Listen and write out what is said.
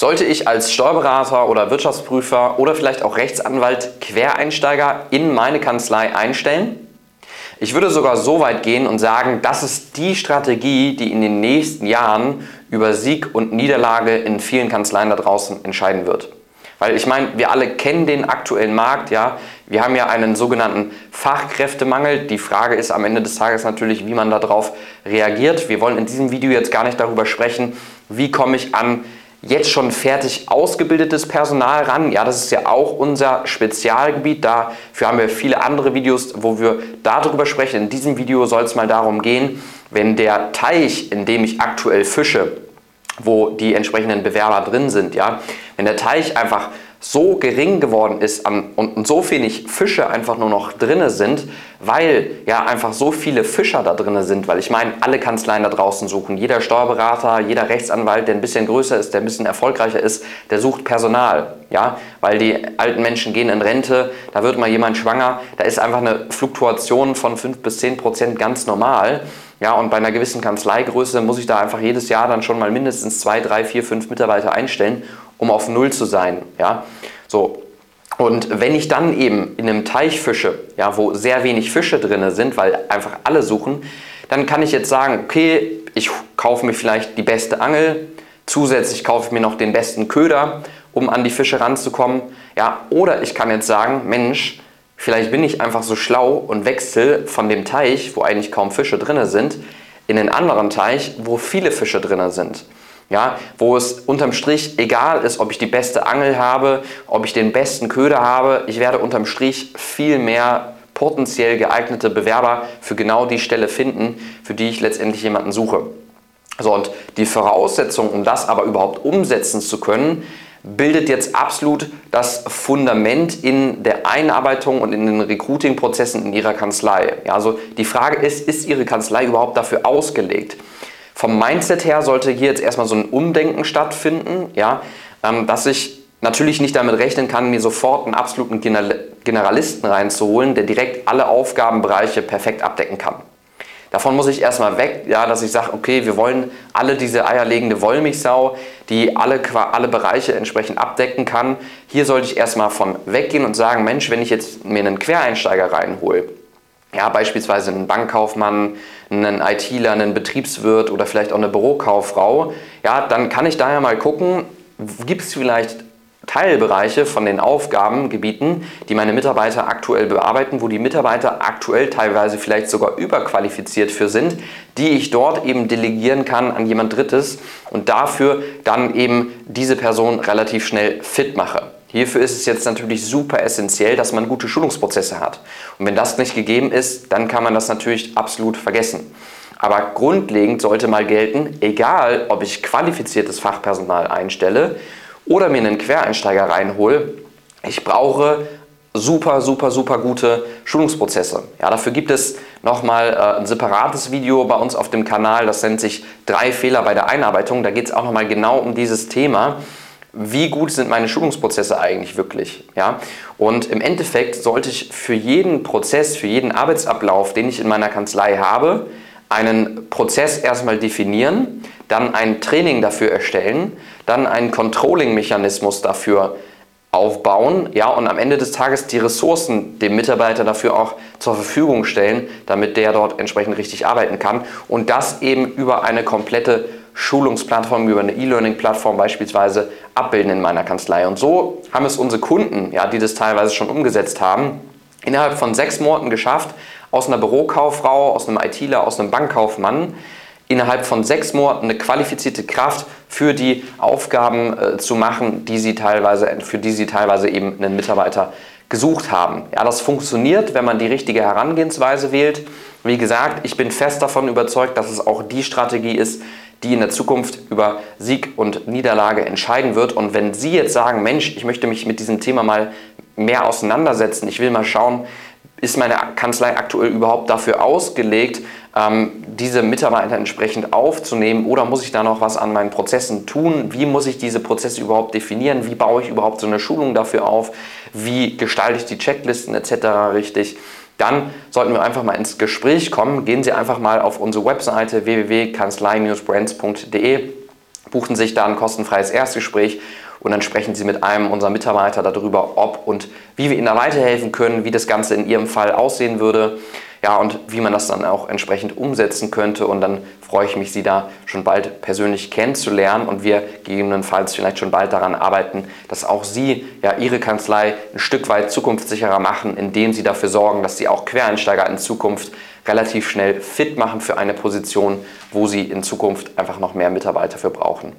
Sollte ich als Steuerberater oder Wirtschaftsprüfer oder vielleicht auch Rechtsanwalt Quereinsteiger in meine Kanzlei einstellen? Ich würde sogar so weit gehen und sagen, das ist die Strategie, die in den nächsten Jahren über Sieg und Niederlage in vielen Kanzleien da draußen entscheiden wird. Weil ich meine, wir alle kennen den aktuellen Markt, ja. Wir haben ja einen sogenannten Fachkräftemangel. Die Frage ist am Ende des Tages natürlich, wie man darauf reagiert. Wir wollen in diesem Video jetzt gar nicht darüber sprechen, wie komme ich an jetzt schon fertig ausgebildetes Personal ran. Ja, das ist ja auch unser Spezialgebiet. Dafür haben wir viele andere Videos, wo wir darüber sprechen. In diesem Video soll es mal darum gehen, wenn der Teich, in dem ich aktuell fische, wo die entsprechenden Bewerber drin sind, ja, wenn der Teich einfach so gering geworden ist und so wenig Fische einfach nur noch drinne sind, weil ja einfach so viele Fischer da drinne sind, weil ich meine, alle Kanzleien da draußen suchen, jeder Steuerberater, jeder Rechtsanwalt, der ein bisschen größer ist, der ein bisschen erfolgreicher ist, der sucht Personal, ja, weil die alten Menschen gehen in Rente, da wird mal jemand schwanger, da ist einfach eine Fluktuation von 5 bis 10 Prozent ganz normal. Ja, und bei einer gewissen Kanzleigröße muss ich da einfach jedes Jahr dann schon mal mindestens zwei, drei, vier, fünf Mitarbeiter einstellen, um auf Null zu sein. Ja, so. Und wenn ich dann eben in einem Teich fische, ja, wo sehr wenig Fische drin sind, weil einfach alle suchen, dann kann ich jetzt sagen, okay, ich kaufe mir vielleicht die beste Angel, zusätzlich kaufe ich mir noch den besten Köder, um an die Fische ranzukommen. Ja, oder ich kann jetzt sagen, Mensch, vielleicht bin ich einfach so schlau und wechsle von dem Teich, wo eigentlich kaum Fische drin sind, in einen anderen Teich, wo viele Fische drin sind ja, wo es unterm Strich egal ist, ob ich die beste Angel habe, ob ich den besten Köder habe, ich werde unterm Strich viel mehr potenziell geeignete Bewerber für genau die Stelle finden, für die ich letztendlich jemanden suche. So, und die Voraussetzung, um das aber überhaupt umsetzen zu können, bildet jetzt absolut das Fundament in der Einarbeitung und in den Recruiting-Prozessen in Ihrer Kanzlei. Ja, also die Frage ist, ist Ihre Kanzlei überhaupt dafür ausgelegt? Vom Mindset her sollte hier jetzt erstmal so ein Umdenken stattfinden, ja, ähm, dass ich natürlich nicht damit rechnen kann, mir sofort einen absoluten Generalisten reinzuholen, der direkt alle Aufgabenbereiche perfekt abdecken kann. Davon muss ich erstmal weg, ja, dass ich sage, okay, wir wollen alle diese eierlegende Wollmilchsau, die alle, alle Bereiche entsprechend abdecken kann. Hier sollte ich erstmal von weggehen und sagen, Mensch, wenn ich jetzt mir einen Quereinsteiger reinhole, ja, beispielsweise einen Bankkaufmann, einen ITler, einen Betriebswirt oder vielleicht auch eine Bürokauffrau, ja, dann kann ich daher mal gucken, gibt es vielleicht Teilbereiche von den Aufgabengebieten, die meine Mitarbeiter aktuell bearbeiten, wo die Mitarbeiter aktuell teilweise vielleicht sogar überqualifiziert für sind, die ich dort eben delegieren kann an jemand Drittes und dafür dann eben diese Person relativ schnell fit mache. Hierfür ist es jetzt natürlich super essentiell, dass man gute Schulungsprozesse hat. Und wenn das nicht gegeben ist, dann kann man das natürlich absolut vergessen. Aber grundlegend sollte mal gelten, egal ob ich qualifiziertes Fachpersonal einstelle oder mir einen Quereinsteiger reinhole, ich brauche super, super, super gute Schulungsprozesse. Ja, dafür gibt es nochmal äh, ein separates Video bei uns auf dem Kanal, das nennt sich drei Fehler bei der Einarbeitung. Da geht es auch nochmal genau um dieses Thema wie gut sind meine Schulungsprozesse eigentlich wirklich. Ja? Und im Endeffekt sollte ich für jeden Prozess, für jeden Arbeitsablauf, den ich in meiner Kanzlei habe, einen Prozess erstmal definieren, dann ein Training dafür erstellen, dann einen Controlling-Mechanismus dafür aufbauen ja, und am Ende des Tages die Ressourcen dem Mitarbeiter dafür auch zur Verfügung stellen, damit der dort entsprechend richtig arbeiten kann und das eben über eine komplette Schulungsplattform, über eine E-Learning-Plattform beispielsweise abbilden in meiner Kanzlei. Und so haben es unsere Kunden, ja, die das teilweise schon umgesetzt haben, innerhalb von sechs Monaten geschafft, aus einer Bürokauffrau, aus einem ITler, aus einem Bankkaufmann, innerhalb von sechs Monaten eine qualifizierte Kraft für die Aufgaben äh, zu machen, die sie teilweise, für die sie teilweise eben einen Mitarbeiter gesucht haben. Ja, das funktioniert, wenn man die richtige Herangehensweise wählt. Wie gesagt, ich bin fest davon überzeugt, dass es auch die Strategie ist, die in der Zukunft über Sieg und Niederlage entscheiden wird. Und wenn Sie jetzt sagen, Mensch, ich möchte mich mit diesem Thema mal mehr auseinandersetzen, ich will mal schauen, ist meine Kanzlei aktuell überhaupt dafür ausgelegt, ähm, diese Mitarbeiter entsprechend aufzunehmen oder muss ich da noch was an meinen Prozessen tun? Wie muss ich diese Prozesse überhaupt definieren? Wie baue ich überhaupt so eine Schulung dafür auf? Wie gestalte ich die Checklisten etc. richtig? Dann sollten wir einfach mal ins Gespräch kommen. Gehen Sie einfach mal auf unsere Webseite www.kanzlei-brands.de. buchen sich da ein kostenfreies Erstgespräch und dann sprechen Sie mit einem unserer Mitarbeiter darüber, ob und wie wir Ihnen da weiterhelfen können, wie das Ganze in Ihrem Fall aussehen würde. Ja, und wie man das dann auch entsprechend umsetzen könnte. Und dann freue ich mich, Sie da schon bald persönlich kennenzulernen und wir gegebenenfalls vielleicht schon bald daran arbeiten, dass auch Sie ja Ihre Kanzlei ein Stück weit zukunftssicherer machen, indem Sie dafür sorgen, dass Sie auch Quereinsteiger in Zukunft relativ schnell fit machen für eine Position, wo Sie in Zukunft einfach noch mehr Mitarbeiter für brauchen.